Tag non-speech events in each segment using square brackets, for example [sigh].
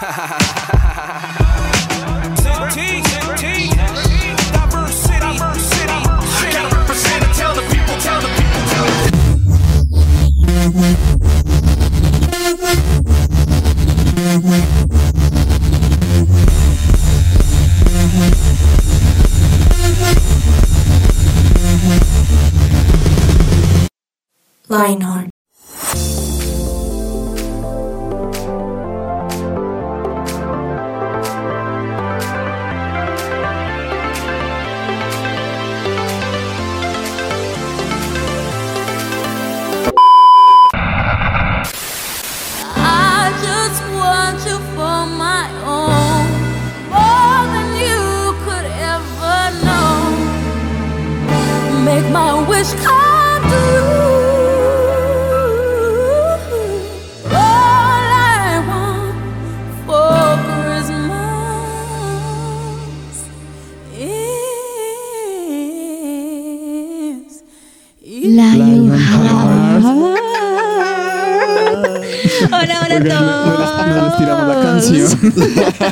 Ha ha ha ha ha ha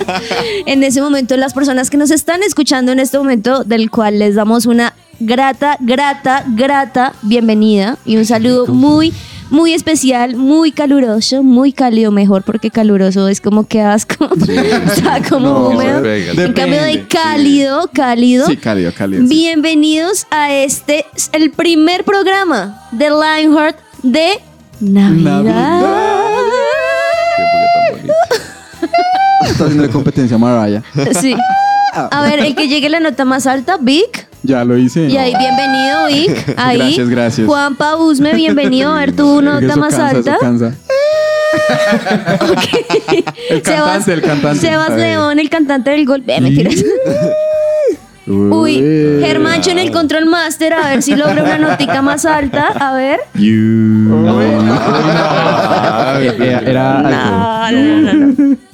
[laughs] En ese momento, las personas que nos están escuchando en este momento, del cual les damos una grata, grata, grata bienvenida y un saludo muy, muy especial, muy caluroso, muy cálido, mejor, porque caluroso es como que asco. [laughs] Está como No, húmedo. En cambio de cálido, cálido. Sí, cálido, cálido. sí. Bienvenidos a este, el primer programa de Lionheart de Navidad. Navidad. Está haciendo competencia a Mariah. Sí. A ver, el que llegue a la nota más alta, Vic. Ya lo hice. Y ahí, bienvenido, Vic. Ahí. Gracias, gracias. Juan Pausme, bienvenido. A ver, tu nota Eso más cansa, eso alta. cansa. [laughs] El cantante, el cantante. Sebas. León, el cantante del gol. Ve, mentiras. [laughs] Uy, Germancho en el control master, a ver si logra una notica más alta. A ver. [laughs] Era, era. No, no, no, no.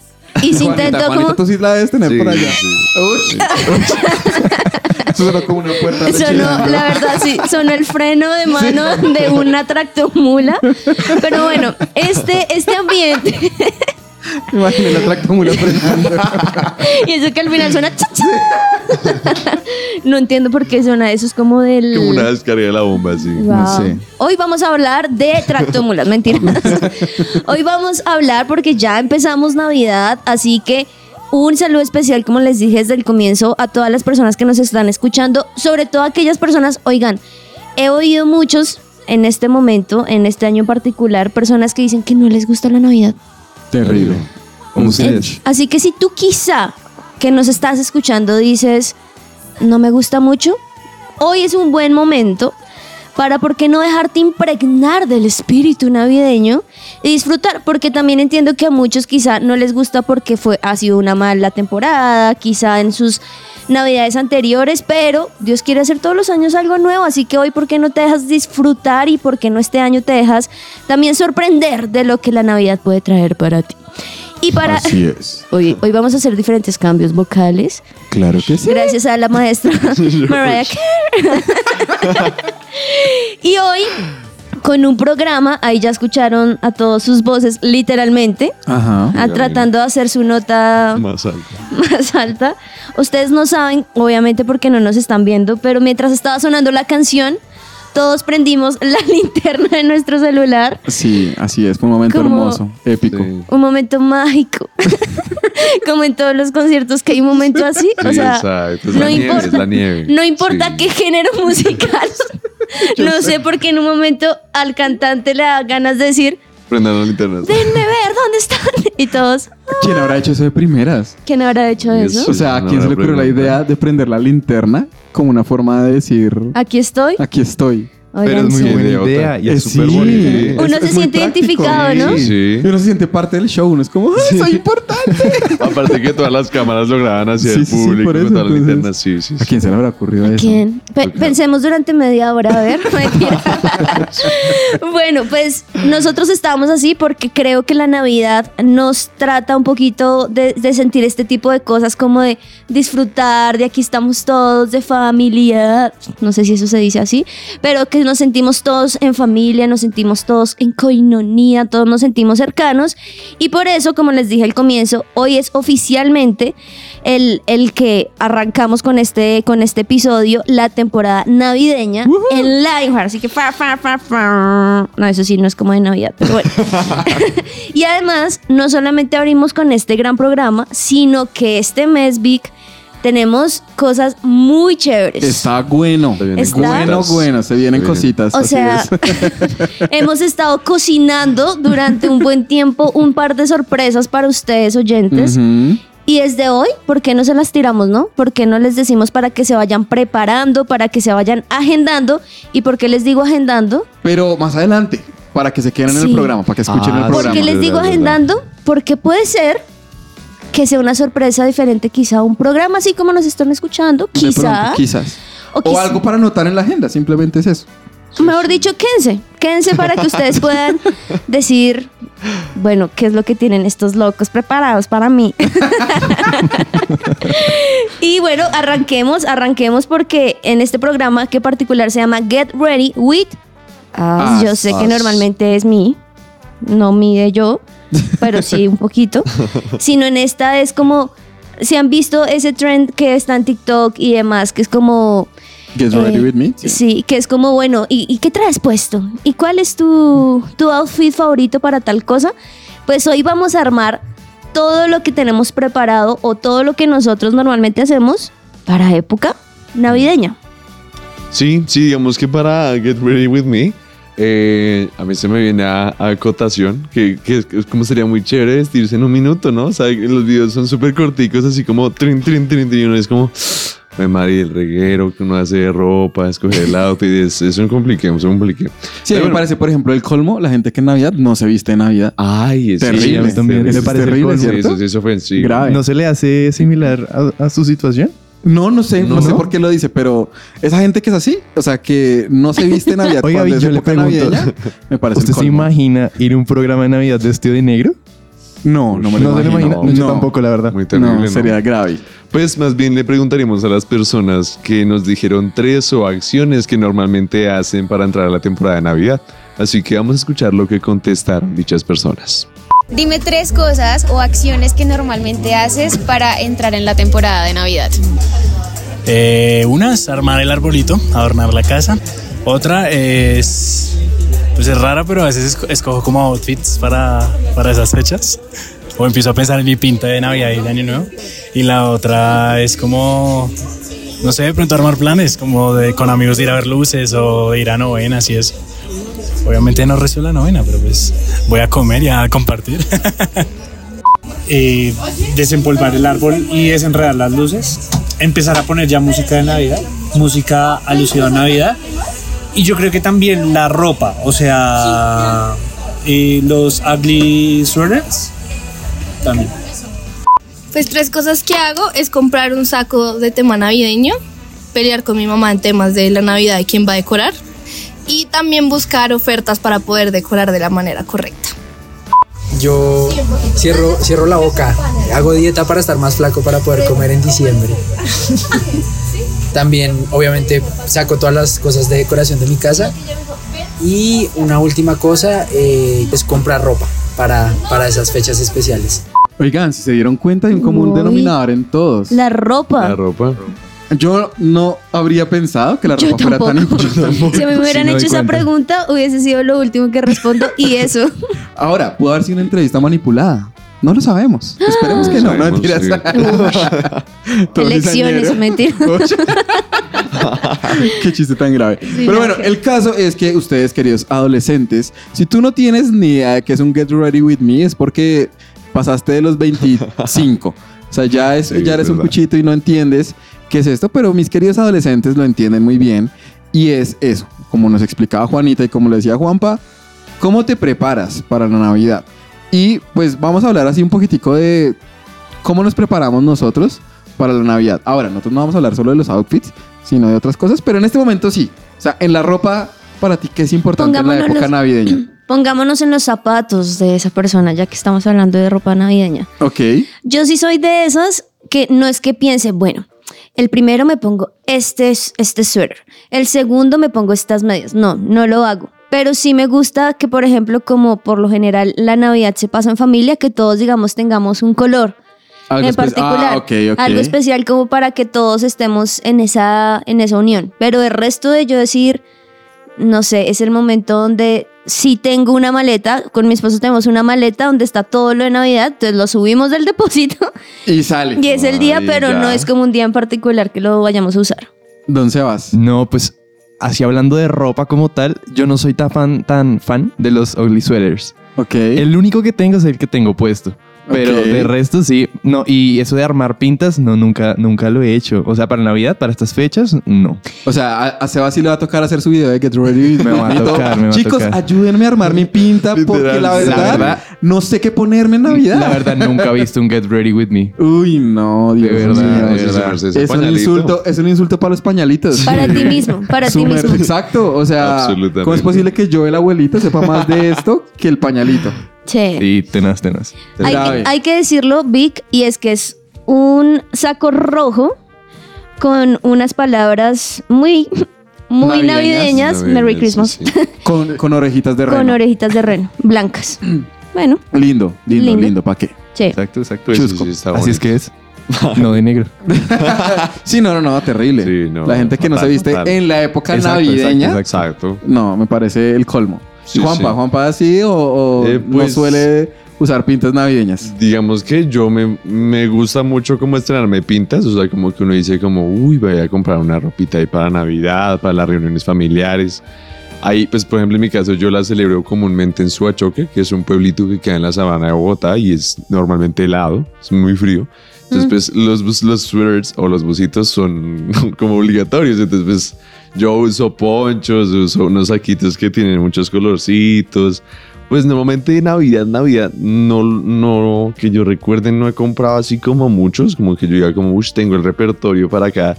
Y si Juanita, intentó Juanita, como. tú sí la debes tener Sí, por allá. sí. Uy. [laughs] Eso sonó como una puerta Sonó, rechinando. la verdad, sí, sonó el freno de mano de una tractomula. Pero bueno, este, este ambiente, Imagina la tractomula y eso que al final suena. cha, cha. No entiendo por qué suena eso, es como del. Como una descarga de la bomba, sí. Wow. No sé. Hoy vamos a hablar de tractomulas, mentiras. [laughs] Hoy vamos a hablar porque ya empezamos Navidad, así que un saludo especial, como les dije desde el comienzo, a todas las personas que nos están escuchando, sobre todo aquellas personas, oigan, he oído muchos en este momento, en este año en particular, personas que dicen que no les gusta la Navidad. Terrible. Como ustedes. Así que si tú quizá que nos estás escuchando dices, no me gusta mucho, hoy es un buen momento para, ¿por qué no dejarte impregnar del espíritu navideño y disfrutar? Porque también entiendo que a muchos quizá no les gusta porque fue, ha sido una mala temporada, quizá en sus navidades anteriores, pero Dios quiere hacer todos los años algo nuevo, así que hoy, ¿por qué no te dejas disfrutar y por qué no este año te dejas también sorprender de lo que la Navidad puede traer para ti? Y para... Así es. [laughs] Hoy, hoy vamos a hacer diferentes cambios vocales. Claro que sí. Gracias a la maestra [laughs] Mariah Carey. [laughs] y hoy, con un programa, ahí ya escucharon a todos sus voces, literalmente, Ajá. a- tratando de hacer su nota Más alto. más alta. Ustedes no saben, obviamente porque no nos están viendo, pero mientras estaba sonando la canción, todos prendimos la [laughs] linterna de nuestro celular. Sí, así es. Fue un momento Como- hermoso, épico. Sí. Un momento mágico. [laughs] Como en todos los conciertos que hay un momento así. o Sí, sea, exacto. Es no la nieve, importa, es la nieve. no importa Sí. qué género [laughs] musical. [laughs] no sé por qué en un momento al cantante le da ganas de decir, Prendan las linternas. déjenme [laughs] ver dónde están. Y todos, ¿Quién habrá hecho eso de primeras? ¿quién habrá hecho eso? eso- O sea, ¿a No, quién se la le ocurrió la idea de prender la linterna como una forma de decir, Aquí estoy. aquí estoy? Oigan, Pero es muy sí. buena Idea, y es Eh, súper sí. bonito. Uno Es- se es siente identificado, ¿no? Sí. Y uno se siente parte del show, uno es como, ¡ay, soy importante! [laughs] Aparte que todas las cámaras lo graban hacia Sí, el sí, sí, público por eso, todas las entonces- linternas. Sí, sí, ¿A quién se le habrá ocurrido eso? ¿Quién? Pe- pensemos durante media hora, a ver. [laughs] Bueno, pues nosotros estamos así porque creo que la Navidad nos trata un poquito de, de sentir este tipo de cosas, como de disfrutar, de aquí estamos todos, de familia. No sé si eso se dice así, pero que nos sentimos todos en familia, nos sentimos todos en coinonía, todos nos sentimos cercanos y por eso, como les dije al comienzo, hoy es oficialmente el, el que arrancamos con este, con este episodio, la temporada navideña en Lionheart, así que fa, fa, fa, fa. no, eso sí, no es como de Navidad, pero bueno. [laughs] [laughs] y además, no solamente abrimos con este gran programa, sino que este mes, Vic, tenemos cosas muy chéveres. Está bueno. Se vienen Está- Bueno, bueno, se vienen Se vienen. cositas. O así sea, es. [laughs] hemos estado cocinando durante un buen tiempo un par de sorpresas para ustedes oyentes. Y desde hoy, ¿por qué no se las tiramos, no? ¿Por qué no les decimos para que se vayan preparando, para que se vayan agendando? ¿Y por qué les digo agendando? Pero más adelante, para que se queden en Sí. el programa, para que escuchen Ah, el programa. ¿Por qué les digo agendando? Porque puede ser que sea una sorpresa diferente, quizá un programa así como nos están escuchando, De quizá. pronto, quizás. O O, quizá- algo para anotar en la agenda, simplemente es eso. Mejor dicho, quédense. Quédense para que ustedes [laughs] puedan decir, bueno, qué es lo que tienen estos locos preparados para mí. [laughs] y bueno, arranquemos, arranquemos porque en este programa que particular se llama Get Ready with Us. Us, Yo sé que us. normalmente es mí, no mí de yo, pero sí un poquito. [laughs] Sino en esta es como, si han visto ese trend que está en TikTok y demás, que es como... Get ready Eh, with me. Sí. que es como, bueno, ¿y, y qué traes puesto? ¿Y cuál es tu, tu outfit favorito para tal cosa? Pues hoy vamos a armar todo lo que tenemos preparado o todo lo que nosotros normalmente hacemos para época navideña. Sí, sí, digamos que para Get Ready With Me, eh, a mí se me viene a, a acotación, que, que es, es como sería muy chévere vestirse en un minuto, ¿no? O sea, que los videos son súper corticos, así como trin, trin, trin, trin, y uno es como, me mari el reguero que uno hace de ropa, escoger el outfit, es, es un complique, es un complique. Sí, a mí me parece, por ejemplo, el colmo, la gente que en Navidad no se viste en Navidad. Ay, es Terrible. sí, A mí también terrible. me parece terrible, colmo. Sí, ¿cierto? eso sí, eso fue, sí. Grave. ¿No se le hace similar a, a su situación? No, no sé, no, No. sé por qué lo dice, pero esa gente que es así, o sea, que no se viste en [laughs] Navidad Oiga, yo le pregunto, navideña, me parece ¿Usted se imagina ir a un programa de Navidad vestido de negro? No, no me lo no se lo imagino. imagina. No, yo tampoco, la verdad. Muy terrible, no, ¿no? sería grave. Pues más bien le preguntaríamos a las personas que nos dijeron tres o acciones que normalmente hacen para entrar a la temporada de Navidad. Así que vamos a escuchar lo que contestaron dichas personas. Dime tres cosas o acciones que normalmente haces para entrar en la temporada de Navidad. Eh, una es armar el arbolito, adornar la casa. Otra es, pues es rara, pero a veces esco- escojo como outfits para, para esas fechas. O empiezo a pensar en mi pinta de Navidad y de Año Nuevo. Y la otra es como, no sé, de pronto armar planes, como de con amigos de ir a ver luces o ir a novenas y eso. Obviamente no recibo la novena, pero pues voy a comer y a compartir. [laughs] eh, desempolvar el árbol y desenredar las luces, empezar a poner ya música de Navidad, música alusiva a Navidad. Y yo creo que también la ropa, o sea, eh, los ugly sweaters también. Pues tres cosas que hago es comprar un saco de tema navideño, pelear con mi mamá en temas de la Navidad y quién va a decorar y también buscar ofertas para poder decorar de la manera correcta. Yo cierro, cierro la boca, hago dieta para estar más flaco para poder comer en diciembre. También, obviamente, saco todas las cosas de decoración de mi casa. Y una última cosa eh, es comprar ropa para, para esas fechas especiales. Oigan, si se dieron cuenta, hay un común Uy. denominador en todos. La ropa. La ropa. Yo no habría pensado que la ropa fuera tan tampoco. importante. Si me hubieran hecho esa cuenta. pregunta, hubiese sido lo último que respondo y [laughs] eso. Ahora, pudo haber sido una entrevista manipulada. No lo sabemos. [gasps] Esperemos que no. No Sabemos, mentiras. sí. [laughs] Elecciones, mentira. [laughs] Qué chiste tan grave. Pero no, bueno, que- el caso es que ustedes, queridos adolescentes, si tú no tienes ni idea de qué es un Get Ready With Me, es porque pasaste de los 25. O sea, ya, es, Sí, ya es eres un cuchito y no entiendes qué es esto, pero mis queridos adolescentes lo entienden muy bien. Y es eso, como nos explicaba Juanita y como le decía Juanpa, ¿cómo te preparas para la Navidad? Y pues vamos a hablar así un poquitico de cómo nos preparamos nosotros para la Navidad. Ahora, nosotros no vamos a hablar solo de los outfits, sino de otras cosas, pero en este momento sí. O sea, en la ropa, para ti, ¿qué es importante en la época los- navideña? [clears throat] Pongámonos en los zapatos de esa persona, ya que estamos hablando de ropa navideña. Ok. Yo sí soy de esas que no es que piense, bueno, el primero me pongo este, es- este suéter, el segundo me pongo estas medias. No, no lo hago. Pero sí me gusta que, por ejemplo, como por lo general la Navidad se pasa en familia, que todos, digamos, tengamos un color Algo en particular. Ah, ok. Algo especial como para que todos estemos en esa, en esa unión. Pero el resto de yo decir, no sé, es el momento donde sí tengo una maleta, con mi esposo tenemos una maleta donde está todo lo de Navidad, entonces lo subimos del [laughs] depósito Y sale. y es el día, Ay, pero ya. no es como un día en particular que lo vayamos a usar. ¿Dónde se vas? No, pues así hablando de ropa como tal, yo no soy tan fan, tan fan de los ugly sweaters. Ok. El único que tengo es el que tengo puesto. Pero de resto sí. No, y eso de armar pintas, no, nunca, nunca lo he hecho. O sea, para Navidad, para estas fechas, no. O sea, a, a Sebas sí le va a tocar hacer su video de Get Ready With Me va a tocar, me va a Chicos, tocar. ayúdenme a armar mi pinta porque la verdad, La verdad- no sé qué ponerme en Navidad. La verdad, nunca he visto un Get Ready With Me. Uy, no, Dios verdad, mío. de verdad. señor, ese Es un insulto, es un insulto para los pañalitos. Para ti [laughs] mismo, para ti mismo. Exacto, o sea. ¿cómo es posible que yo, el abuelito, sepa más de esto que el pañalito? Sí. Sí, tenaz, tenaz. Hay, Grave. que, hay que decirlo, Vic, y es que es un saco rojo con unas palabras muy, [laughs] muy Navideñas. navideñas. Merry Christmas. sí, sí. [laughs] Con, con orejitas de con reno. orejitas de reno, blancas. [clears throat] Bueno, Lindo, lindo, Lindo. lindo, ¿para qué? sí. Exacto, exacto. Chusco. sí, está Así es bonito. que es. [laughs] No de negro. Sí, no, no, no, terrible. Sí, no, la gente que no se viste en la época Exacto, navideña, exacto, Exacto. no, me parece el colmo. Sí, Juanpa, sí. Juanpa así o, o Eh, no pues- suele usar pintas navideñas. Digamos que yo me, me gusta mucho como estrenarme pintas, o sea, como que uno dice como, uy, voy a comprar una ropita ahí para Navidad, para las reuniones familiares. Ahí, pues, por ejemplo, en mi caso, yo la celebro comúnmente en Suachoque, que es un pueblito que queda en la sabana de Bogotá y es normalmente helado, es muy frío. Entonces, pues, los, bus- los sweaters o los busitos son [laughs] como obligatorios. Entonces, pues, yo uso ponchos, uso unos saquitos que tienen muchos colorcitos. Pues normalmente de Navidad, Navidad, no, no, que yo recuerde, no he comprado así como muchos, como que yo diga como, uff, tengo el repertorio para acá.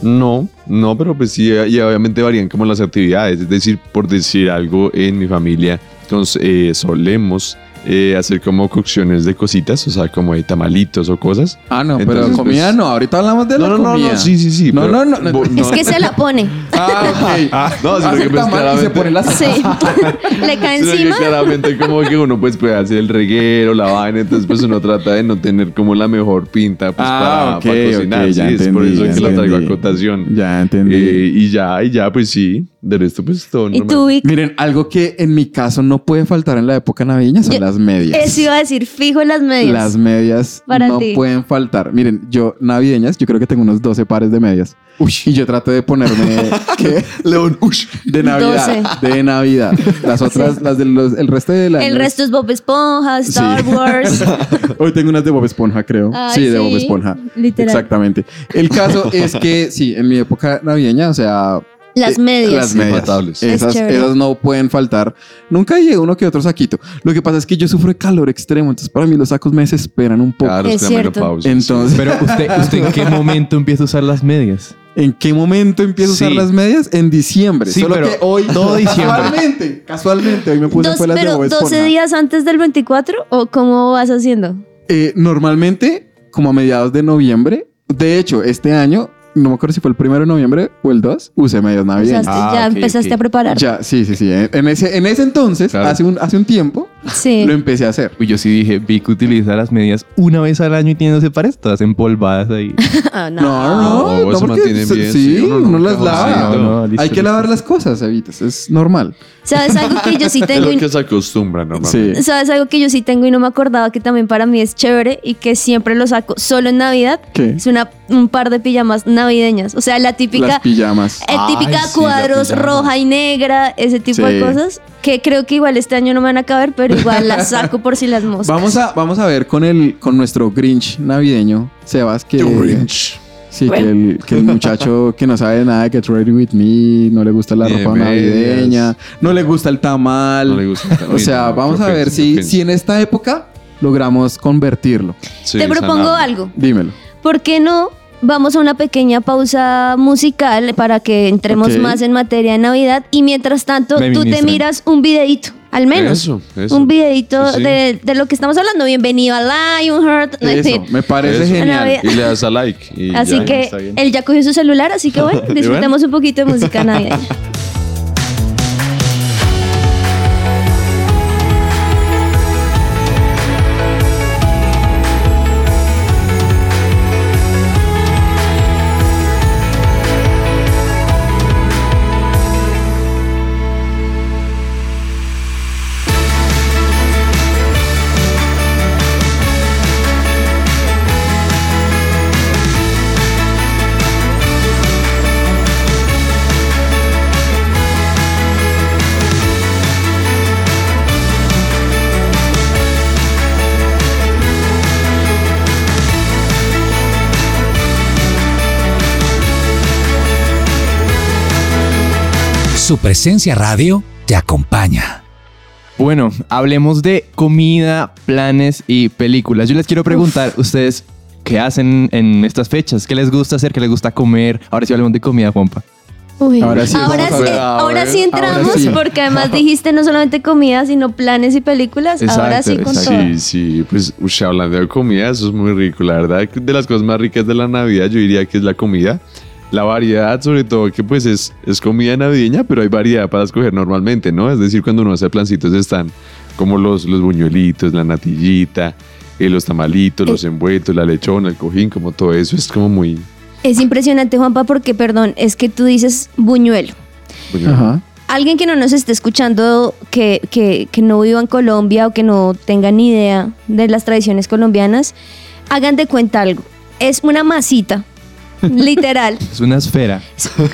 No, no, pero pues sí, y obviamente varían como las actividades. Es decir, por decir algo, en mi familia cons- eh, solemos eh, hacer como cocciones de cositas, o sea, como de tamalitos o cosas. Ah, no, Entonces, pero comida pues- no. Ahorita hablamos de No, la no, no, comida. no, sí, sí, sí. No, no, no, no. Es que se la pone. Ah, ok. no, sino Hace que pues tamal y se claramente- pone la Sí. [laughs] Le cae Sino que encima. claramente como que uno pues puede hacer el reguero, la vaina, entonces pues uno trata de no tener como la mejor pinta pues Ah, para, ok, para cocinar. ok, sí, ya es por entendí, eso ya que la traigo a entendí. cotación. Ya entendí. Eh, y ya, y ya, pues sí, de resto pues todo ¿Y tú, Vic? Miren, algo que en mi caso no puede faltar en la época navideña son Yo- las medias. Eso iba a decir, fijo en las medias. Las medias Para no ti. pueden faltar. Miren, yo navideñas, yo creo que tengo unos 12 pares de medias. Y yo trato de ponerme [laughs] ¿qué? León, ush. de Navidad, de Navidad. Las otras, las del el resto de la El resto es Bob Esponja, Star Sí. Wars. [laughs] Hoy tengo unas de Bob Esponja, creo. Ay, sí, de sí, Bob Esponja. literal. Exactamente. El caso es que sí, en mi época navideña, o sea, Las eh, medias. Las medias. Esas, esas no pueden faltar. Nunca llegué uno que otro saquito. Lo que pasa es que yo sufro de calor extremo, entonces para mí los sacos me desesperan un poco. Claro, Es cierto. menopausia, Entonces, Pero usted, ¿usted en qué [laughs] momento empieza a usar las medias? ¿en qué momento empiezo a usar Sí. las medias? En diciembre. Sí, Solo pero que hoy, todo [laughs] diciembre. casualmente, casualmente, hoy me puse Dos- las de pero Bob 12 Esponja. días antes del 24 o cómo vas haciendo? Eh, normalmente, como a mediados de noviembre, de hecho, este año, no me acuerdo si fue el primero de noviembre o el 2, usé medias navideñas. Ah, ya ok, empezaste a preparar. Ya, sí, sí, sí. En en ese, en ese entonces, Claro. hace, un, hace un tiempo, Sí. [laughs] lo empecé a hacer. Uy, yo sí dije, Vic utiliza las medias una vez al año y tiene 12 pares, todas empolvadas ahí. [laughs] Ah, no. No, no, No, no, se porque mantienen se- bien, Sí, sí, uno nunca las va lava. No, no, listo, Hay que listo. lavar las cosas, Evitas. Es normal. ¿Sabes algo que yo sí [laughs] Es tengo? lo y- que se acostumbra normalmente. Sí. ¿Sabes algo que yo sí tengo y no me acordaba que también para mí es chévere y que siempre lo saco solo en Navidad? ¿Qué? Es una, un par de pijamas navideñas. O sea, la típica, Las pijamas. eh, típica Ay, sí, cuadros pijama. roja y negra, ese tipo de Sí. cosas. Que creo que igual este año no me van a caber, pero igual las [laughs] saco por si las moscas. Vamos a, vamos a ver con el con nuestro Grinch navideño, Sebas, que, Grinch. Sí, que el, que el muchacho que no sabe nada de Get Ready With Me, no le gusta la ropa navideña, no le gusta el tamal. No le gusta el tamal. O sea, No, vamos a ver si, si en esta época logramos convertirlo. Sí, Te propongo algo. Dímelo. ¿Por qué no? Vamos a una pequeña pausa musical para que entremos más en materia de Navidad y mientras tanto tú te miras un videíto Al menos. Eso, eso. Un videito Sí. De, de lo que estamos hablando. Bienvenido a Lionheart. [laughs] Eso, me parece Eso. genial. Y le das a like. y Así ya, que él ya cogió su celular, así que bueno, [laughs] disfrutemos un poquito de música navideña. [laughs] Su presencia radio te acompaña. Bueno, hablemos de comida, planes y películas. Yo les quiero preguntar, ustedes, ¿qué hacen en estas fechas? ¿Qué les gusta hacer? ¿Qué les gusta comer? Ahora sí hablemos de comida, Juanpa. Uy. Ahora sí, ahora, ahora entramos, ahora sí. porque además dijiste no solamente comida, sino planes y películas. ahora sí Exacto, con exacto. todo. Sí, sí, pues ush, hablando de comida, eso es muy rico. La verdad, de las cosas más ricas de la Navidad, yo diría que es la comida. La variedad, sobre todo, que pues es, es comida navideña, pero hay variedad para escoger normalmente, ¿no? Es decir, cuando uno hace plancitos están como los, los buñuelitos, la natillita, eh, los tamalitos, los envueltos, la lechona, el cojín, como todo eso es como muy... Es impresionante, Juanpa, porque, perdón, es que tú dices buñuelo. buñuelo. Ajá. Alguien que no nos esté escuchando, que, que, que no viva en Colombia o que no tenga ni idea de las tradiciones colombianas, hagan de cuenta algo. Es una masita, literal, [laughs] Es una esfera.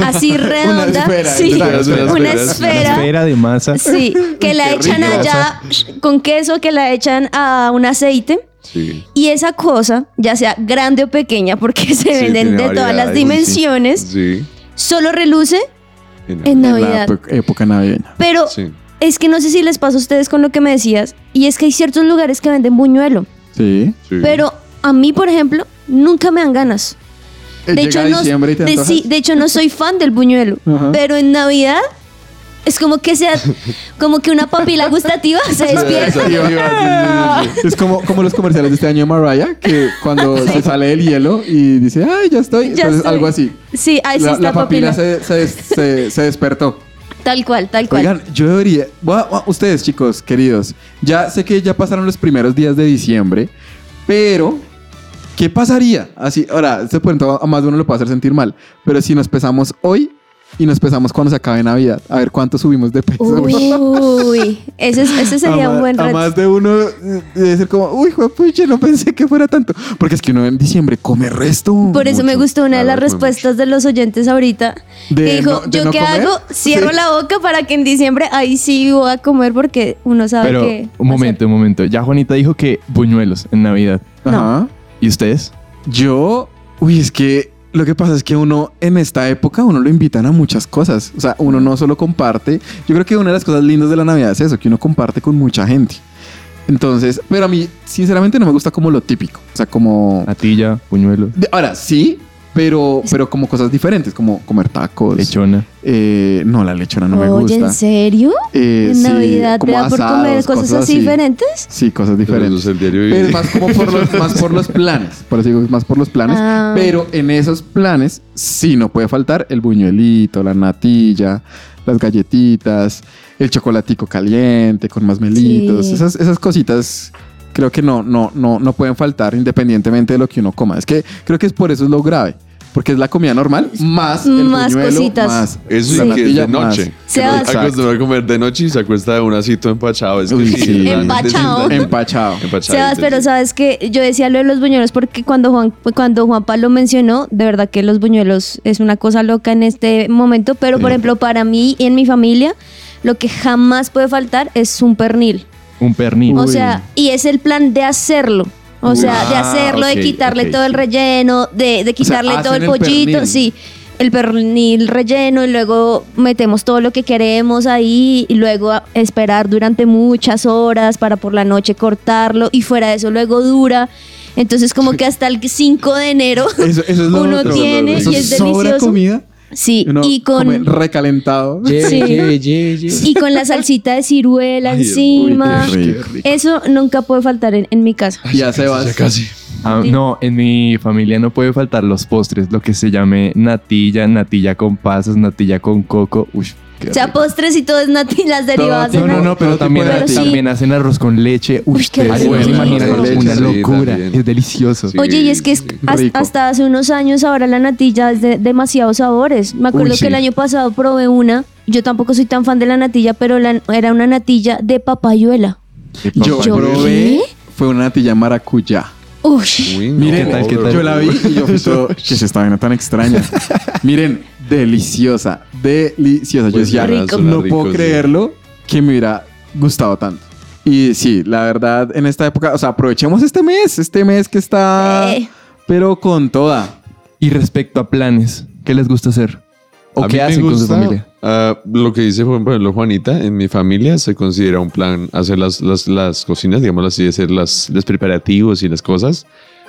así [laughs] redonda. esfera, sí, una una esfera, es una Una esfera. de masa. Sí, [laughs] que la Qué echan allá con queso, que la echan a un aceite. Sí. Y esa cosa, ya sea grande o pequeña, porque se Sí, venden de todas las dimensiones, Sí. solo reluce En en La Navidad. epo- época navideña. Pero Sí. es que no sé si les pasa a ustedes con lo que me decías, y es que hay ciertos lugares que venden buñuelo, Sí. sí. pero a mí, por ejemplo, nunca me dan ganas. De hecho, no, de, sí, de hecho, no soy fan del buñuelo, Ajá. pero en Navidad es como que sea, como que una papila gustativa [laughs] se despierta. Es como, como los comerciales de este año de Mariah, que cuando [laughs] se sale el hielo y dice, ay, ya estoy. Ya Entonces, estoy. algo así. Sí, ahí sí La, está la papila papila. se, se, se- despertó. Tal cual, tal cual. Oigan, yo debería. ustedes, chicos, queridos, ya sé que ya pasaron los primeros días de diciembre, pero. ¿Qué pasaría? Así, ahora, este cuento a más de uno lo puede hacer sentir mal, pero si nos pesamos hoy y nos pesamos cuando se acabe Navidad, a ver cuánto subimos de peso. [laughs] Uy, ese, es- ese sería a un buen A reto. más de uno eh, debe ser como, uy, pucha, no pensé que fuera tanto. Porque es que uno en diciembre come resto. Por eso me mucho, gustó una de las respuestas de los oyentes ahorita. De que dijo, no- de ¿yo no qué comer? hago? Cierro Sí. la boca para que en diciembre ahí sí voy a comer porque uno sabe Pero, que... un momento, un momento. Ya Juanita dijo que buñuelos en Navidad. Ajá. ¿Y ustedes? Yo, uy, es que lo que pasa es que uno en esta época uno lo invitan a muchas cosas. O sea, uno no solo comparte. Yo creo que una de las cosas lindas de la Navidad es eso, que uno comparte con mucha gente. Entonces, pero a mí, sinceramente, no me gusta como lo típico. O sea, como. Natilla, buñuelos, de- ahora, sí, pero, pero como cosas diferentes, como comer tacos. lechona. Eh, no, la lechona no me Oye, gusta. ¿en serio? Eh, ¿En sí, Navidad te da por comer cosas, así diferentes? Sí, cosas diferentes. es Pero más como por los, más por los planes. Por eso digo, es más por los planes. Ah. Pero en esos planes sí no puede faltar el buñuelito, la natilla, las galletitas, el chocolatico caliente con más melitos. Sí. Esas, esas cositas creo que no, no, no, no pueden faltar independientemente de lo que uno coma. Es que creo que es por eso es lo grave. Porque es la comida normal más el Más buñuelo, cositas. más Eso la sí que es natilla, de noche. más. Que Se no hace- acostumbra a comer de noche y se acuesta de un asito empachado. Es que Uy, sí, sí. realmente sí Empachado. Empachado. empachadito, Sebas, pero sí. sabes que yo decía lo de los buñuelos porque cuando Juan, cuando Juan Pablo mencionó, de verdad que los buñuelos es una cosa loca en este momento, pero por ejemplo para mí y en mi familia, lo que jamás puede faltar es un pernil. Un pernil. O sea, y es el plan de hacerlo. O sea, de Ah, hacerlo, de quitarle todo el relleno, de, de quitarle todo el el pollito, sí. El pernil relleno y luego metemos todo lo que queremos ahí y luego esperar durante muchas horas para por la noche cortarlo y fuera de eso luego dura. Entonces como [laughs] que hasta el 5 de enero Eso, eso es lo uno otro. tiene y es sobra delicioso. comida. Sí, Uno y con recalentado. [laughs] Sí. y con la salsita de ciruela [laughs] Ay, encima. uy, qué rico. Eso nunca puede faltar en, en mi casa. Ya se va. casi. Ah, no, en mi familia no puede faltar los postres, lo que se llame natilla, natilla con pasas, natilla con coco. Uy, O sea, rico. postres y todo es nati, [laughs] las derivadas de No, no, no, pero también, hacen arroz con leche. Uy, qué rico. Bueno, una leche, sí, locura. es delicioso. Sí. Oye, y es que hasta hace unos años ahora la natilla es de demasiados sabores. Me acuerdo Uy, que el año pasado probé una. Yo tampoco soy tan fan de la natilla, pero la- era una natilla de papayuela. Yo Yo- probé, fue una natilla maracuyá. Uy, Uy, no, Miren, ¿Qué tal, qué tal? yo la vi y yo fui todo, que se esta vaina tan extraña. Miren, deliciosa, deliciosa. Yo Pues decía, Rico. no rico, puedo sí. creerlo que me hubiera gustado tanto. Y sí, la verdad, en esta época, o sea, aprovechemos este mes, este mes que está, Eh. pero con toda. Y respecto a planes, ¿qué les gusta hacer? ¿O A qué hacen con su gusta, familia? ah, lo que dice, por ejemplo, Juanita, en mi familia se considera un plan hacer las, las, las cocinas, digamos así, hacer las, los preparativos y las cosas.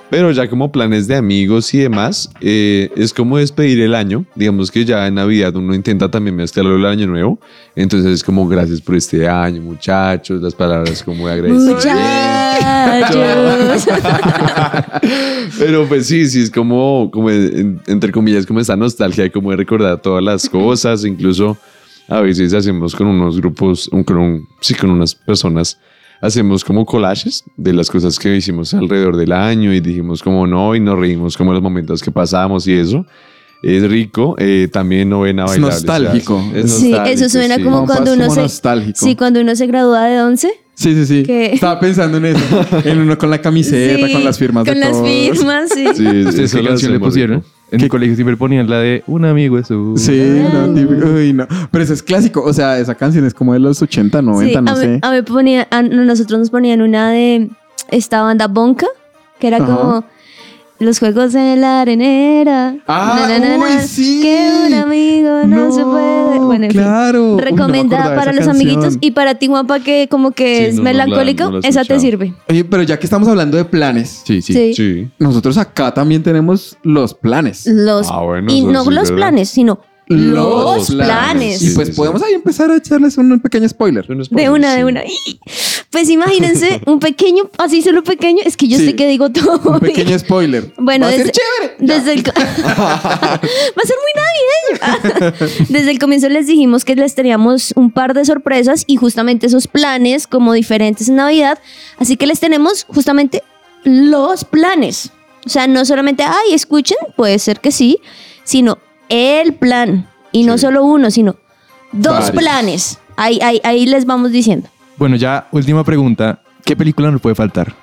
Pero ya como planes de amigos y demás, eh, es como despedir el año. Digamos que ya en Navidad uno intenta también mezclarlo el año nuevo. Entonces es como gracias por este año, muchachos, las palabras como de agradecimiento. muchachos. [laughs] Pero pues sí, sí, es como, como en- entre comillas, como esta nostalgia como de recordar todas las cosas, incluso a veces hacemos con unos grupos, un- con un- sí, con unas personas, hacemos como collages de las cosas que hicimos alrededor del año y dijimos como no y nos reímos como los momentos que pasamos y eso. Es rico, eh, también novena Es bailable. nostálgico. o sea, es Sí, nostálgico, eso suena sí. como Juanpa cuando es uno como se nostálgico. Sí, cuando uno se gradúa de 11. Sí, sí, sí. ¿Qué? Estaba pensando en eso. En uno con la camiseta, [laughs] Sí, con las firmas Con de las todos. firmas, sí. Sí, ¿Ustedes eso qué lo canción le pusieron? rico. En mi colegio siempre ponían la de Un amigo es su... Sí, no, típico. Uy, no. Pero eso es clásico. O sea, esa canción es como de los 80, 90, Sí, no a, sé. mí, a mí ponía- a nosotros nos ponían una de esta banda Bonka, que era Ajá. como los juegos en la arenera. Ah, Na, na, na, uy, na, sí. Que un amigo no, se puede. Bueno, en fin. claro. Uy, no me Recomendada para los canción. amiguitos y para ti, Juanpa, que como que Sí, es no, melancólico, la esa te sirve. Oye, pero ya que estamos hablando de planes, Sí, sí. Sí. Sí. nosotros acá también tenemos los planes. Los, Ah, bueno, y no sí, los ¿verdad? planes, sino los planes. Y pues podemos ahí empezar a echarles un pequeño spoiler. De una, de una. [laughs] Pues imagínense, [laughs] un pequeño, así solo pequeño, es que yo Sí. sé que digo todo. Un pequeño spoiler. [laughs] Bueno, Va a desde, ser chévere. Desde el va a ser muy navideño. desde el comienzo les dijimos que les teníamos un par de sorpresas y justamente esos planes como diferentes en Navidad, así que les tenemos justamente los planes. O sea, no solamente, ay, escuchen, puede ser que sí, sino el plan y no solo uno, sino dos Varios. planes. Ahí, ahí, ahí les vamos diciendo. Bueno, ya última pregunta. ¿Qué película no puede faltar?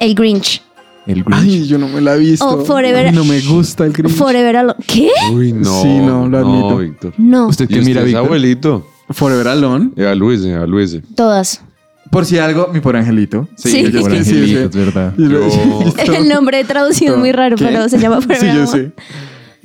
El Grinch. El Grinch. Ay, yo no me la he visto. Oh, Forever- Ay, no me gusta el Grinch. Forever Alone. ¿Qué? Uy, no. Sí, no, lo admito. Víctor. No, ¿Usted ¿Y qué mira, Víctor? abuelito? Forever Alone. Eva Luis, Eva Luis. todas. Por si algo, mi pobre angelito. Sí. yo Por sí, sí, Angelito, sí. es verdad. Yo [laughs] El nombre traducido es muy raro, ¿Qué? pero se llama Forever Sí, yo Alone. sé.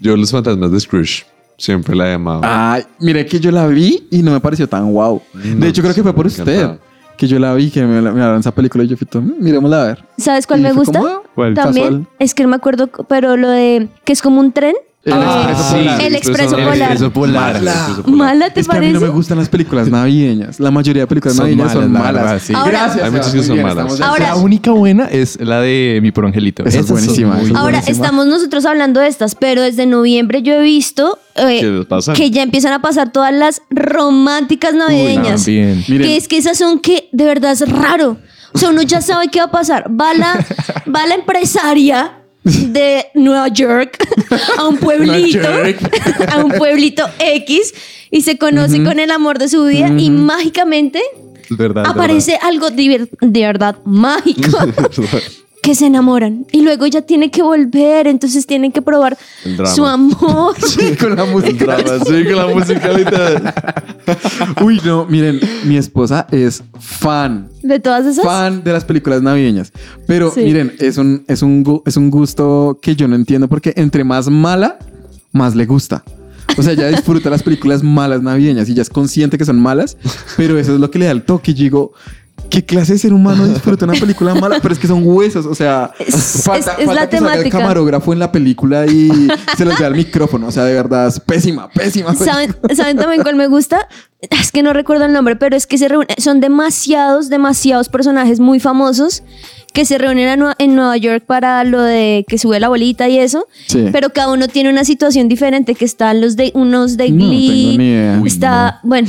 Yo los fantasmas de Scrooge. Siempre la he llamado. Ay, mire que yo la vi y no me pareció tan wow. No, De hecho, creo que fue por usted encantaba. que yo la vi, que me, la- me dieron esa película y yo fui todo, "Mm, miremosla a ver. ¿Sabes cuál Y me gusta? como, ah, ¿Cuál? También. casual. Es que no me acuerdo, pero lo de que es como un tren. El Ah, Expreso sí. Polar. El Expreso El Polar. Expreso Polar. El Expreso Polar. ¿Mala te Es que a mí parece? no me gustan las películas navideñas. La mayoría de películas Son navideñas son malas, la malas. verdad, sí. Ahora- Gracias. Hay muchas que son bien, malas. Ahora- La única buena es la de mi por Angelito. Esa es son buenísima, es Ahora, buenísima. estamos nosotros hablando de estas, pero desde noviembre yo he visto eh, que ya empiezan a pasar todas las románticas navideñas. También. Miren. Que es que esas son que de verdad es raro. O sea, uno ya sabe qué va a pasar. Va la, [laughs] va la empresaria de Nueva York [laughs] a un pueblito, [laughs] a un pueblito X y se conoce con el amor de su vida y mágicamente verdad. aparece algo diver- de verdad mágico [laughs] que se enamoran y luego ella tiene que volver, entonces tienen que probar su amor. [laughs] Sí, con la música. Drama, sí, con la musicalidad. [laughs] Uy, no, miren, mi esposa es fan, De todas esas. fan de las películas navideñas. Pero Sí. miren, es un, es, un, es un gusto que yo no entiendo porque entre más mala, más le gusta. O sea, ella disfruta las películas malas navideñas y ya es consciente que son malas, pero eso es lo que le da el toque. Y digo, ¿Qué clase de ser humano disfruta una película mala? Pero es que son huesos, o sea, Es- [laughs] falta, es- es falta la que salga el temática. camarógrafo en la película y se les vea el micrófono, o sea, de verdad, es pésima, pésima. ¿Saben, ¿Saben también cuál me gusta? Es que no recuerdo el nombre, pero es que se reúnen, son demasiados, demasiados personajes muy famosos que se reúnen en Nueva York para lo de que sube la bolita y eso, Sí. pero cada uno tiene una situación diferente, que están los de unos de No tengo Glee, ni idea. Uy, está, bueno,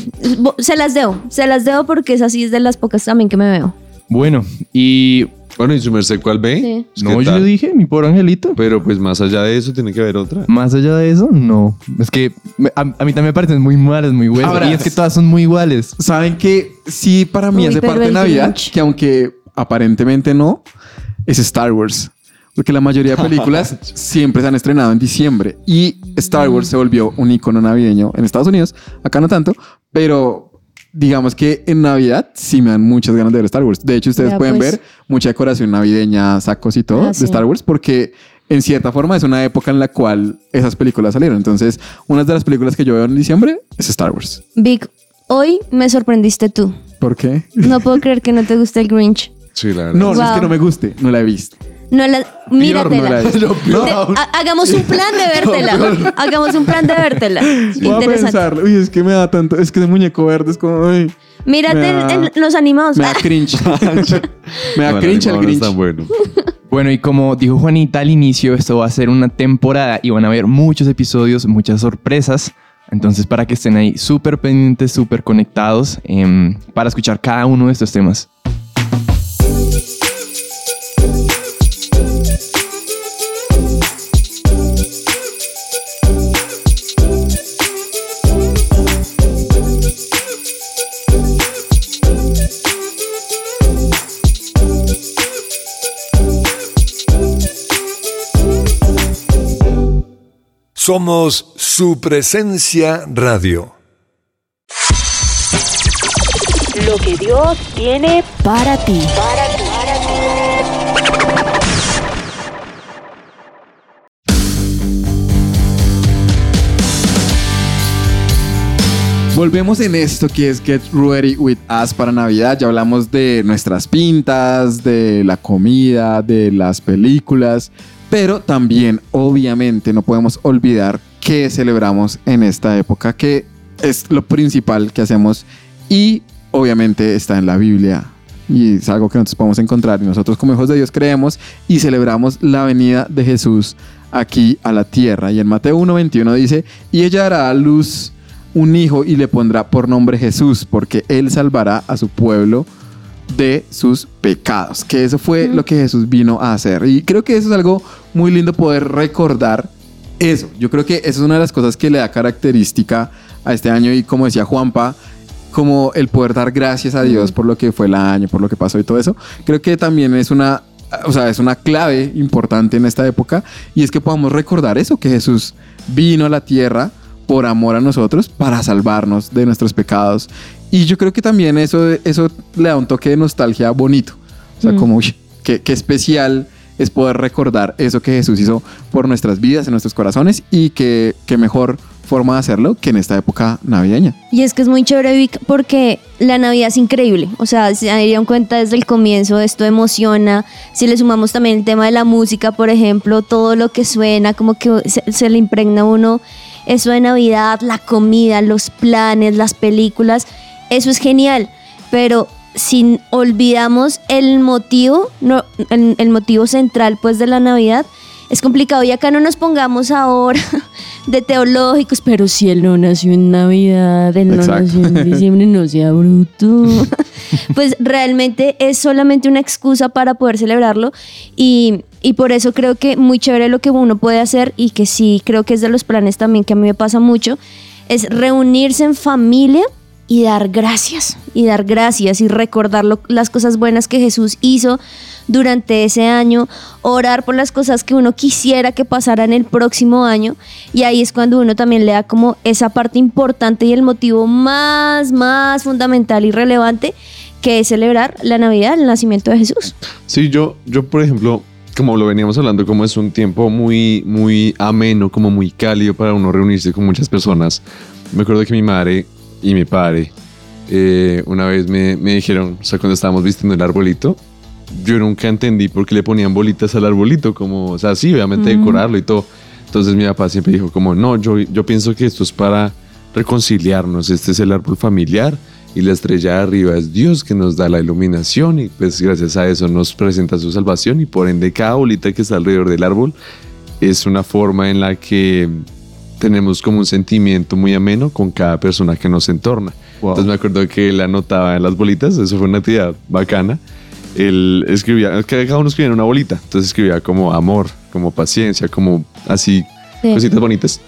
se las debo, se las debo porque es así es de las pocas también que me veo. Bueno, y Bueno, ¿y su merced cuál ve? Sí. No, ¿qué yo dije, mi pobre angelito. Pero pues más allá de eso tiene que haber otra. Más allá de eso, no. Es que a, a mí también me parecen muy malas, muy buenas. Ahora- y es que todas son muy iguales. Saben que sí, para mí Uy, hace parte de Navidad, Grinch. que aunque aparentemente no, es Star Wars. Porque la mayoría de [laughs] películas siempre se han estrenado en diciembre y Star Wars se volvió un icono navideño en Estados Unidos. Acá no tanto, pero digamos que en Navidad sí me dan muchas ganas de ver Star Wars. De hecho, ustedes pueden pues. ver mucha decoración navideña, sacos y todo Ah, de sí. Star Wars porque en cierta forma es una época en la cual esas películas salieron. Entonces, una de las películas que yo veo en diciembre es Star Wars. Vic, hoy me sorprendiste tú. ¿Por qué? No puedo creer que no te guste el Grinch. Sí, la verdad. No, no es Wow. que no me guste, no la he visto. No la, no míratela. la he visto. De- ha- hagamos un plan de [laughs] vértela. Hagamos un plan de vértela. Voy a Interesante. pensar, uy, es que me da tanto, es que ese muñeco verde es como, ay, Mírate Me en, da- en los animados. me da cringe. [laughs] [laughs] me da No, el cringe el animado no es bueno. Bueno, y como dijo Juanita al inicio, esto va a ser una temporada y van a haber muchos episodios, muchas sorpresas. Entonces, para que estén ahí súper pendientes, súper conectados em, para escuchar cada uno de estos temas. Somos su presencia radio. Lo que Dios tiene Para ti. Volvemos en esto que es Get Ready With Us para Navidad. Ya hablamos de nuestras pintas, de la comida, de las películas, pero también obviamente no podemos olvidar que celebramos en esta época, que es lo principal que hacemos y obviamente está en la Biblia. Y es algo que nosotros podemos encontrar y nosotros como hijos de Dios creemos y celebramos la venida de Jesús aquí a la tierra. Y en Mateo 1.21 dice, y ella dará a luz un hijo y le pondrá por nombre Jesús, porque él salvará a su pueblo de sus pecados. Que eso fue lo que Jesús vino a hacer. Y creo que eso es algo muy lindo poder recordar eso. Yo creo que eso es una de las cosas que le da característica a este año y como decía Juanpa, como el poder dar gracias a Dios por lo que fue el año, por lo que pasó y todo eso. Creo que también es una, o sea, es una clave importante en esta época y es que podamos recordar eso, que Jesús vino a la tierra por amor a nosotros para salvarnos de nuestros pecados. Y yo creo que también eso, eso le da un toque de nostalgia bonito. O sea, Mm. como, uy, qué, qué especial es poder recordar eso que Jesús hizo por nuestras vidas, en nuestros corazones y que qué mejor forma de hacerlo que en esta época navideña. Y es que es muy chévere, Vic, porque la Navidad es increíble. O sea, se dieron cuenta desde el comienzo, esto emociona. Si le sumamos también el tema de la música, por ejemplo, todo lo que suena, como que se, se le impregna a uno eso de Navidad, la comida, los planes, las películas. Eso es genial. Pero si olvidamos el motivo, no, el, el motivo central pues de la Navidad, es complicado. Y acá no nos pongamos ahora [laughs] de teológicos, pero si él no nació en Navidad, él no nació en diciembre, no sea bruto. [laughs] pues realmente es solamente una excusa para poder celebrarlo y, y por eso creo que muy chévere lo que uno puede hacer y que sí creo que es de los planes también que a mí me pasa mucho, es reunirse en familia y dar gracias, y dar gracias y recordar lo- las cosas buenas que Jesús hizo durante ese año, orar por las cosas que uno quisiera que pasaran el próximo año y ahí es cuando uno también le da como esa parte importante y el motivo más, más fundamental y relevante que es celebrar la Navidad, el nacimiento de Jesús. Sí, yo, yo, por ejemplo, como lo veníamos hablando, como es un tiempo muy, muy ameno, como muy cálido para uno reunirse con muchas personas. Me acuerdo que mi madre y mi padre eh, una vez me, me dijeron, o sea, cuando estábamos vistiendo el arbolito, yo nunca entendí por qué le ponían bolitas al arbolito, como, o sea, sí, obviamente Mm. decorarlo y todo. Entonces mi papá siempre dijo como, no, yo, yo pienso que esto es para reconciliarnos, este es el árbol familiar y la estrella de arriba es Dios que nos da la iluminación y pues gracias a eso nos presenta su salvación y por ende cada bolita que está alrededor del árbol es una forma en la que tenemos como un sentimiento muy ameno con cada persona que nos entorna. Entonces me acuerdo que él anotaba en las bolitas, eso fue una actividad bacana. Él escribía, cada uno escribía en una bolita, entonces escribía como amor, como paciencia, como así, Sí. cositas bonitas.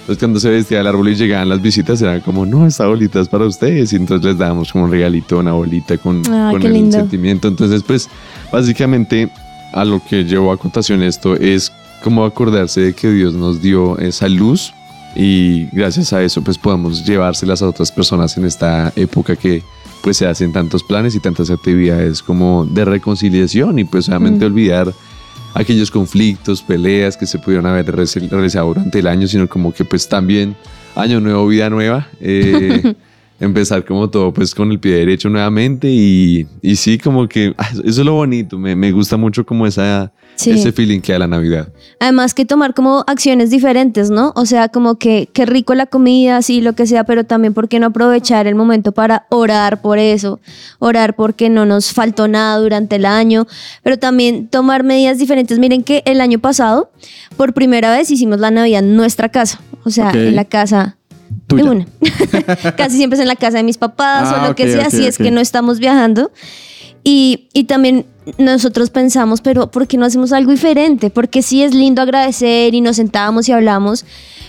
Entonces cuando se vestía el árbol y llegaban las visitas, eran como, no, esta bolita es para ustedes. Y entonces les dábamos como un regalito, una bolita con, Ay, con el lindo. sentimiento. Entonces, pues, básicamente a lo que llevó a contación esto es como acordarse de que Dios nos dio esa luz y gracias a eso pues podemos llevárselas a otras personas en esta época que pues se hacen tantos planes y tantas actividades como de reconciliación y pues obviamente Mm. olvidar aquellos conflictos, peleas que se pudieron haber realizado durante el año, sino como que pues también año nuevo, vida nueva, eh, [laughs] empezar como todo pues con el pie derecho nuevamente y, y sí como que ah, eso es lo bonito, me, me gusta mucho como esa, Sí. ese feeling que da la Navidad. Además que tomar como acciones diferentes, ¿no? O sea, como que qué rico la comida, sí, lo que sea, pero también por qué no aprovechar el momento para orar por eso, orar porque no nos faltó nada durante el año, pero también tomar medidas diferentes. Miren que el año pasado, por primera vez hicimos la Navidad en nuestra casa, o sea, Ok. en la casa Tuya. de una. [laughs] Casi siempre es en la casa de mis papás Ah, o lo que sea, ok, si es que no estamos viajando. Y, y también nosotros pensamos, pero ¿por qué no hacemos algo diferente? Porque sí es lindo agradecer y nos sentamos y hablamos,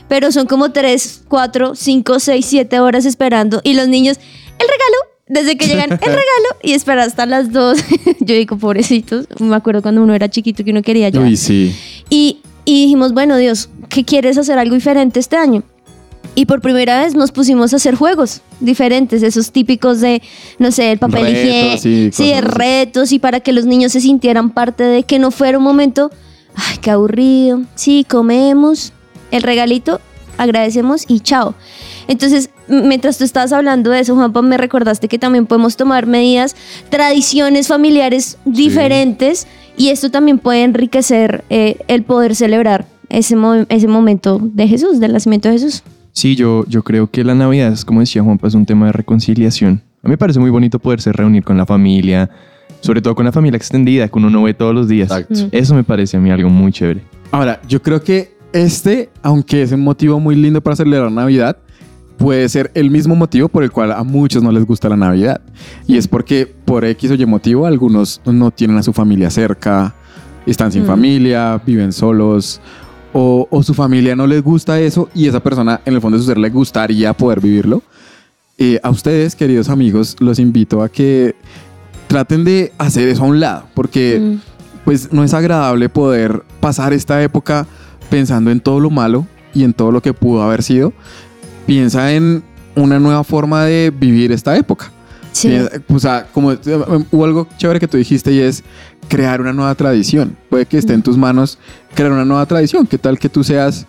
pero son como tres, cuatro, cinco, seis, siete horas esperando y los niños, el regalo, desde que llegan, el [laughs] regalo y esperar hasta las dos. [laughs] Yo digo, pobrecitos, me acuerdo cuando uno era chiquito que uno quería ya. Uy, sí. Y, y dijimos, bueno, Dios, ¿qué quieres hacer algo diferente este año? Y por primera vez nos pusimos a hacer juegos diferentes, esos típicos de, no sé, el papel higiénico, sí, así. retos y para que los niños se sintieran parte de que no fuera un momento, ay, qué aburrido, sí, comemos, el regalito, agradecemos y chao. Entonces, mientras tú estabas hablando de eso, Juanpa, me recordaste que también podemos tomar medidas, tradiciones familiares diferentes y esto también puede enriquecer eh, el poder celebrar ese, mo- ese momento de Jesús, del nacimiento de Jesús. Sí, yo, yo creo que la Navidad, es, como decía Juanpa, es un tema de reconciliación. A mí me parece muy bonito poderse reunir con la familia, sobre todo con la familia extendida, que uno no ve todos los días. Exacto. Eso me parece a mí algo muy chévere. Ahora, yo creo que este, aunque es un motivo muy lindo para celebrar Navidad, puede ser el mismo motivo por el cual a muchos no les gusta la Navidad. Y es porque por X o Y motivo algunos no tienen a su familia cerca, están sin Mm. familia, viven solos, o, o su familia no les gusta eso y esa persona en el fondo de su ser le gustaría poder vivirlo. Eh, a ustedes, queridos amigos, los invito a que traten de hacer eso a un lado, porque pues no es agradable poder pasar esta época pensando en todo lo malo y en todo lo que pudo haber sido. Piensa en una nueva forma de vivir esta época. Sí. O sea, como eh, hubo algo chévere que tú dijiste y es crear una nueva tradición. Puede que esté en tus manos crear una nueva tradición. ¿Qué tal que tú seas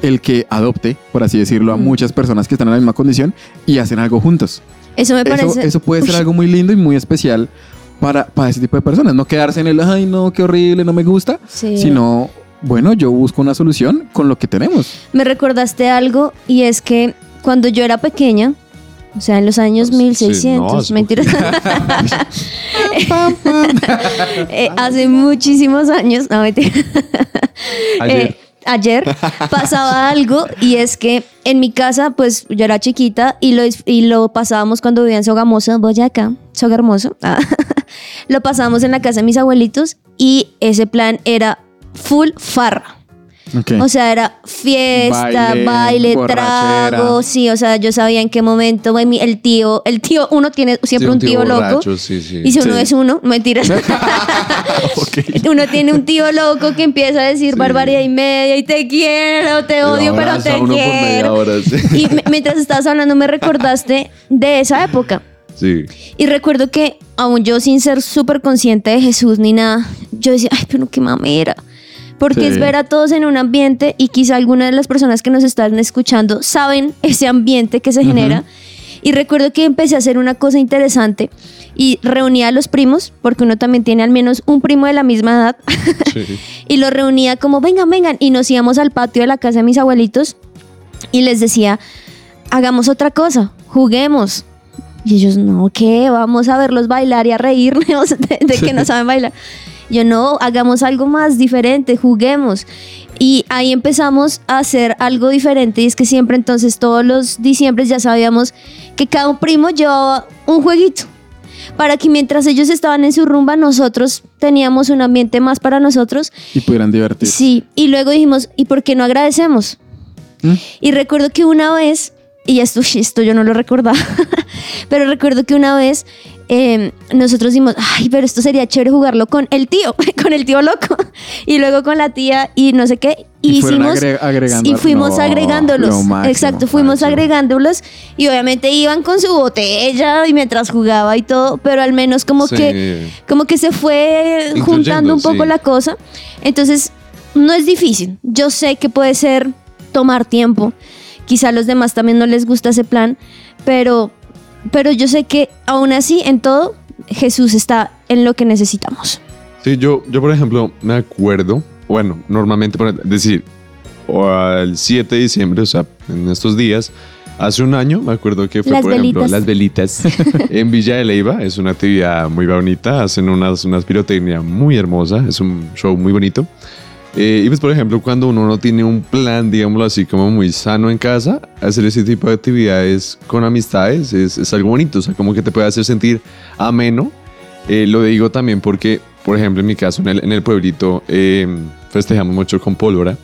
el que adopte, por así decirlo, a muchas personas que están en la misma condición y hacen algo juntos? Eso me Eso, parece... eso puede ser Uy. algo muy lindo y muy especial para, para ese tipo de personas. No quedarse en el, ay, no, qué horrible, no me gusta, Sí. sino, bueno, yo busco una solución con lo que tenemos. Me recordaste algo y es que cuando yo era pequeña, o sea, en los años 1600, no, hace mentiras. [laughs] Eh, hace muchísimos años, no mentira. [laughs] Ayer. Eh, ayer pasaba algo y es que en mi casa, pues yo era chiquita y lo, y lo pasábamos cuando vivía en Sogamoso, Boyacá, Soga Hermoso. [laughs] Ah. lo pasábamos en la casa de mis abuelitos y ese plan era full farra. O sea, era fiesta, Baile, trago, sí, o sea, yo sabía en qué momento güey, el tío, el tío, uno tiene siempre un tío, loco. borracho, sí, sí. Y si uno es uno, mentiras. [laughs] [laughs] Uno tiene un tío loco que empieza a decir barbaridad y media y te quiero, te odio, pero te quiero. hora. [laughs] Y mientras estabas hablando me recordaste de esa época. Sí. Y recuerdo que aún yo sin ser súper consciente de Jesús ni nada, yo decía, ay, pero qué mamera. Porque Sí. es ver a todos en un ambiente y quizá algunas de las personas que nos están escuchando saben [laughs] ese ambiente que se genera. Y recuerdo que empecé a hacer una cosa interesante y reunía a los primos, porque uno también tiene al menos un primo de la misma edad, [laughs] y los reunía como, vengan, vengan, y nos íbamos al patio de la casa de mis abuelitos y les decía, hagamos otra cosa, juguemos. Y ellos, no, ¿qué? Vamos a verlos bailar y a reírnos [laughs] de, de que no saben bailar. Yo no, hagamos algo más diferente, juguemos. Y ahí empezamos a hacer algo diferente y es que siempre entonces todos los diciembres ya sabíamos que cada un primo llevaba un jueguito para que mientras ellos estaban en su rumba nosotros teníamos un ambiente más para nosotros. Y pudieran divertirse. Sí, y luego dijimos, ¿y por qué no agradecemos? ¿Mm? Y recuerdo que una vez, y esto, esto yo no lo recordaba, [laughs] pero recuerdo que una vez eh, nosotros dijimos, ay, pero esto sería chévere jugarlo con el tío, [laughs] con el tío loco, y luego con la tía y no sé qué. Y, hicimos, agregando- y fuimos No, agregándolos. máximo, Exacto, fuimos agregándolos y obviamente iban con su botella y mientras jugaba y todo, pero al menos como Sí. que como que se fue juntando un poco sí. la cosa. Entonces, no es difícil. Yo sé que puede ser tomar tiempo. Quizá a los demás también no les gusta ese plan, pero pero yo sé que aún así en todo Jesús está en lo que necesitamos. Sí, yo, yo por ejemplo me acuerdo, bueno, normalmente, por decir, o al 7 de diciembre, o sea, en estos días, hace un año, me acuerdo que fue, Las por ejemplo, las velitas [laughs] en Villa de Leyva. Es una actividad muy bonita, hacen unas, unas pirotecnia muy hermosa, es un show muy bonito. Eh, y pues, por ejemplo, cuando uno no tiene un plan, digámoslo así, como muy sano en casa, hacer ese tipo de actividades con amistades es, es algo bonito, o sea, como que te puede hacer sentir ameno. Eh, lo digo también porque, por ejemplo, en mi caso, en el, en el pueblito, eh, festejamos mucho con pólvora.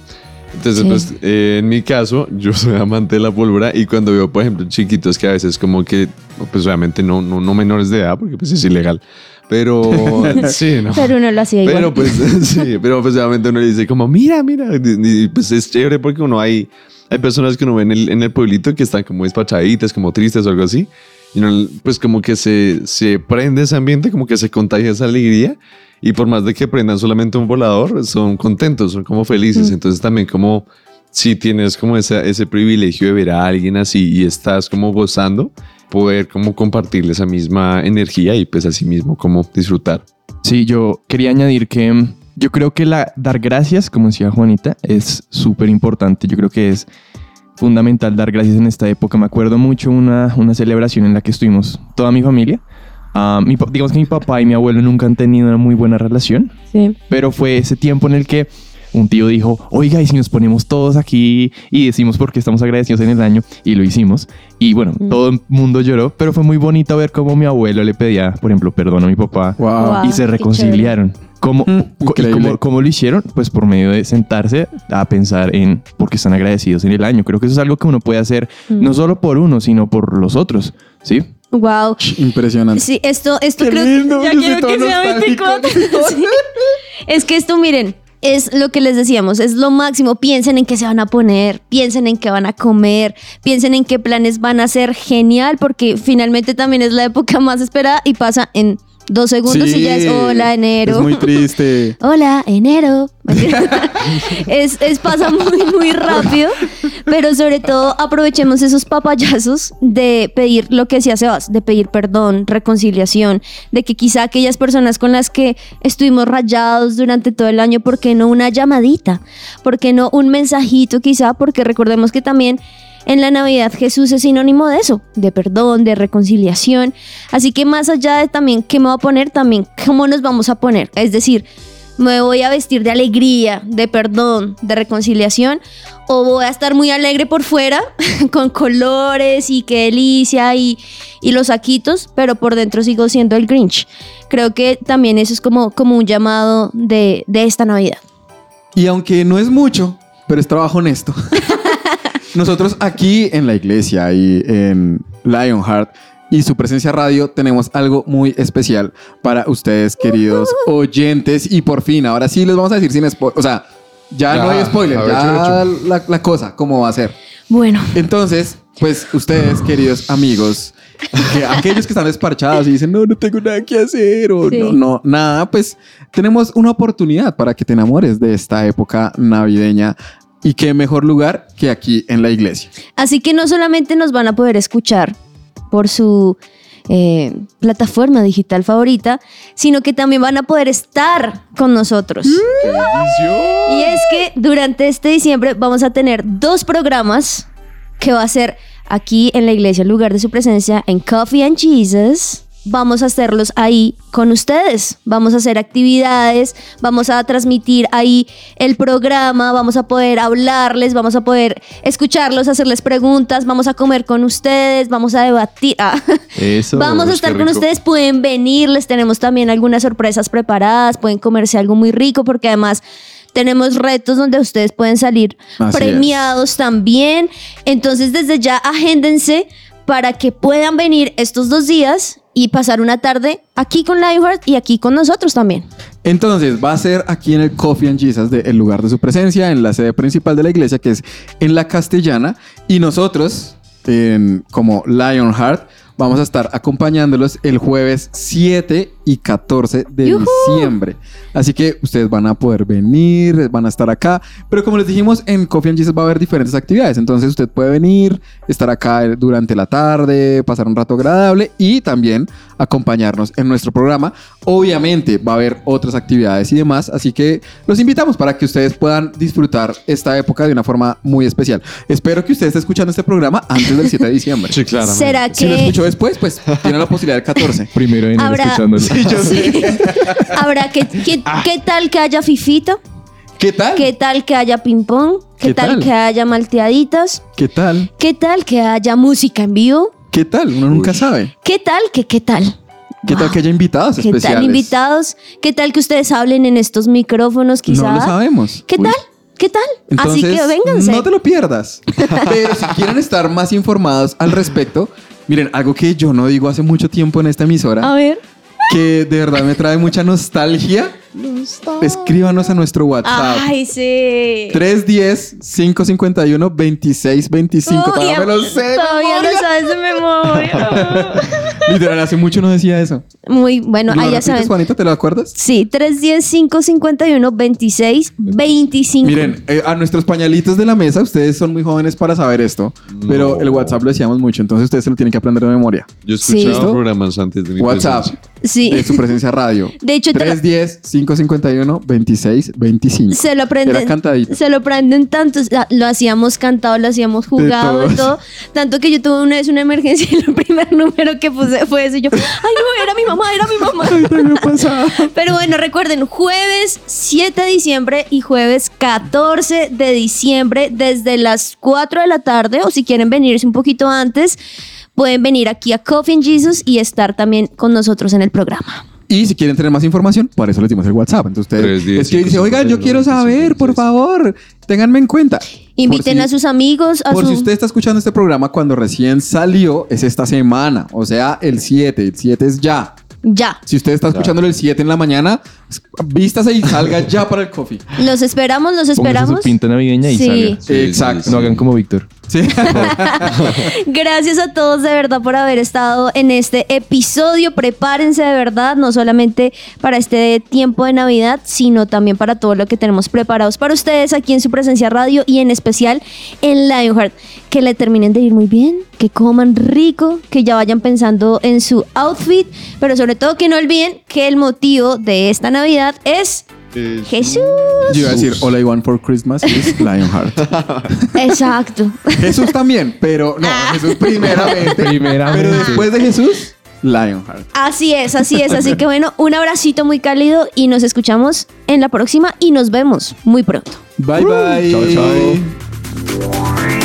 Entonces, Sí. pues, eh, en mi caso, yo soy amante de la pólvora y cuando veo, por ejemplo, chiquitos que a veces como que, pues obviamente no, no, no menores de edad, porque pues es ilegal, pero [laughs] sí, ¿no? Pero uno lo hacía igual. Pero pues [laughs] sí, pero pues obviamente uno le dice como, mira, mira, y, pues es chévere porque uno hay, hay personas que uno ve en el, en el pueblito que están como despachaditas, como tristes o algo así, y uno pues como que se, se prende ese ambiente, como que se contagia esa alegría, y por más de que prendan solamente un volador, son contentos, son como felices, Mm. entonces también como si tienes como ese, ese privilegio de ver a alguien así y estás como gozando, poder como compartirle esa misma energía y pues así mismo como disfrutar. Sí, yo quería añadir que mm, yo creo que la, dar gracias, como decía Juanita, es súper importante. Yo creo que es fundamental dar gracias en esta época. Me acuerdo mucho una, una celebración en la que estuvimos toda mi familia. Ah, mi digamos que mi papá y mi abuelo nunca han tenido una muy buena relación, Sí. pero fue ese tiempo en el que un tío dijo, oiga, y si nos ponemos todos aquí y decimos por qué estamos agradecidos en el año, y lo hicimos. Y bueno, Mm. todo el mundo lloró, pero fue muy bonito ver cómo mi abuelo le pedía, por ejemplo, perdón a mi papá, Wow. y se reconciliaron. ¿Cómo, increíble. cómo- cómo lo hicieron? Pues por medio de sentarse a pensar en por qué están agradecidos en el año. Creo que eso es algo que uno puede hacer Mm. no solo por uno, sino por los otros. ¿Sí? Wow. Impresionante. Sí, esto, esto Qué creo lindo, que ya quiero que sea nostálgico. 24. [laughs] Sí. Es que esto, miren, es lo que les decíamos, es lo máximo. Piensen en qué se van a poner, piensen en qué van a comer, piensen en qué planes van a hacer. Genial, porque finalmente también es la época más esperada y pasa en dos segundos y ya es [laughs] hola enero. Es muy triste. Hola, enero. es, es pasa muy, muy rápido, pero sobre todo aprovechemos esos papayazos de pedir lo que decía Sebas, de pedir perdón, reconciliación, de que quizá aquellas personas con las que estuvimos rayados durante todo el año, ¿por qué no una llamadita? ¿Por qué no un mensajito quizá? Porque recordemos que también en la Navidad Jesús es sinónimo de eso, de perdón, de reconciliación. Así que más allá de también qué me voy a poner, también cómo nos vamos a poner. Es decir, me voy a vestir de alegría, de perdón, de reconciliación, o voy a estar muy alegre por fuera, [laughs] con colores y qué delicia y, y los saquitos, pero por dentro sigo siendo el Grinch. Creo que también eso es como, como un llamado de, de esta Navidad. Y aunque no es mucho, pero es trabajo honesto. [laughs] Nosotros aquí en la iglesia y en Lionheart y su presencia radio tenemos algo muy especial para ustedes, queridos oyentes. Y por fin, ahora sí les vamos a decir sin spoiler. O sea, ya, Ya, no hay spoiler, ya la, la cosa, cómo va a ser. Bueno, Entonces, pues ustedes, queridos amigos, que aquellos que están desparchados y dicen, no, no tengo nada que hacer o Sí. no, no, nada, pues tenemos una oportunidad para que te enamores de esta época navideña. Y qué mejor lugar que aquí en la iglesia. Así que no solamente nos van a poder escuchar por su eh, plataforma digital favorita, sino que también van a poder estar con nosotros. Y es que durante este diciembre vamos a tener dos programas que va a ser aquí en la iglesia, el lugar de su presencia, en Coffee and Jesus. Vamos a hacerlos ahí con ustedes. Vamos a hacer actividades, vamos a transmitir ahí el programa, vamos a poder hablarles, vamos a poder escucharlos, hacerles preguntas, vamos a comer con ustedes, vamos a debatir. Ah. [laughs] Eso. Vamos a estar con ustedes, pueden venir, les tenemos también algunas sorpresas preparadas, pueden comerse algo muy rico porque además tenemos retos donde ustedes pueden salir Así premiados también. Entonces desde ya agéndense para que puedan venir estos dos días y pasar una tarde aquí con Lionheart y aquí con nosotros también. Entonces va a ser aquí en el Coffee and Jesus, de- el lugar de su presencia, en la sede principal de la iglesia, que es en la Castellana. Y nosotros, en- como Lionheart, vamos a estar acompañándolos el jueves 7 y 14 de diciembre. Así que ustedes van a poder venir, van a estar acá. Pero como les dijimos, en Coffee and Jesus va a haber diferentes actividades. Entonces usted puede venir, estar acá durante la tarde, pasar un rato agradable y también acompañarnos en nuestro programa. Obviamente va a haber otras actividades y demás. Así que los invitamos para que ustedes puedan disfrutar esta época de una forma muy especial. Espero que usted esté escuchando este programa antes del 7 de diciembre. [laughs] Sí, claro. ¿Será Si lo que escuchó después, pues tiene la posibilidad del 14. [laughs] Primero en Habrá- escuchándolo. [laughs] Sí. habrá que, que- qué tal que haya fifito? ¿Qué tal? ¿Qué tal que haya ping pong? ¿Qué, ¿Qué tal, tal? que haya malteaditas? ¿Qué tal? ¿Qué tal que haya música en vivo? ¿Qué tal? Uno nunca sabe. ¿Qué tal que qué tal? ¿Qué tal que haya invitados ¿Qué especiales? tal invitados? ¿Qué tal que ustedes hablen en estos micrófonos quizás? No lo sabemos. ¿Qué Uy. tal? ¿Qué tal? Así Entonces, que vénganse. no te lo pierdas. [laughs] Pero si quieren estar más informados al respecto, miren, algo que yo no digo hace mucho tiempo en esta emisora, A ver. que de verdad me trae mucha nostalgia, escríbanos a nuestro WhatsApp. Ay, sí. 310-551-2625. Todavía, lo sé. todavía lo memoria. sabes de memoria. [laughs] Literal, hace mucho no decía eso. Muy bueno, ¿Lo ahí ya saben. Juanita, ¿te lo acuerdas? Sí, 310-551-2625. Miren, eh, a nuestros pañalitos de la mesa, ustedes son muy jóvenes para saber esto, pero el WhatsApp lo decíamos mucho, entonces ustedes se lo tienen que aprender de memoria. Yo escuchaba programas antes de mi WhatsApp presencia. Sí. de su presencia radio. [laughs] De hecho, te lo- 310-551-2625. Se lo aprenden. Era cantadito. Se lo aprenden tanto. Lo hacíamos cantado, lo hacíamos jugado y todo. todo. Tanto que yo tuve una vez una emergencia y el [laughs] primer número que puse fue ese. Y yo, ay, no, era mi mamá, era mi mamá. [laughs] Pero bueno, recuerden, jueves 7 de diciembre y jueves 14 de diciembre, desde las 4 de la tarde, o si quieren venirse un poquito antes, pueden venir aquí a Coffee and Jesus y estar también con nosotros en el programa. Y si quieren tener más información, por eso les dimos el WhatsApp. Entonces ustedes 310, es que dice, oigan, yo quiero 551, saber, por favor, ténganme en cuenta. Inviten a sus amigos, a Por su... si usted está escuchando este programa cuando recién salió, es esta semana, o sea, el 7, el 7 es ya. Ya. Si usted está escuchándolo el 7 en la mañana, vístase y salga ya para el coffee. Los esperamos, los Póngase esperamos. su pinta navideña y Sí. salga. Sí, Exacto. sí, No hagan como Víctor. Sí. [laughs] Gracias a todos de verdad por haber estado en este episodio. Prepárense de verdad, no solamente para este tiempo de Navidad, sino también para todo lo que tenemos preparados para ustedes aquí en su presencia radio y en especial en Lionheart. Que le terminen de ir muy bien, que coman rico, que ya vayan pensando en su outfit, pero sobre todo que no olviden que el motivo de esta Navidad es Eh, Jesús. Yo iba a decir, All I Want for Christmas is Lionheart. [laughs] Exacto. Jesús también, pero no, Jesús primeramente. [laughs] Primeramente. Pero después de Jesús, Lionheart. Así es, así es. Así que bueno, un abracito muy cálido y nos escuchamos en la próxima y nos vemos muy pronto. Bye bye. Chao, chao.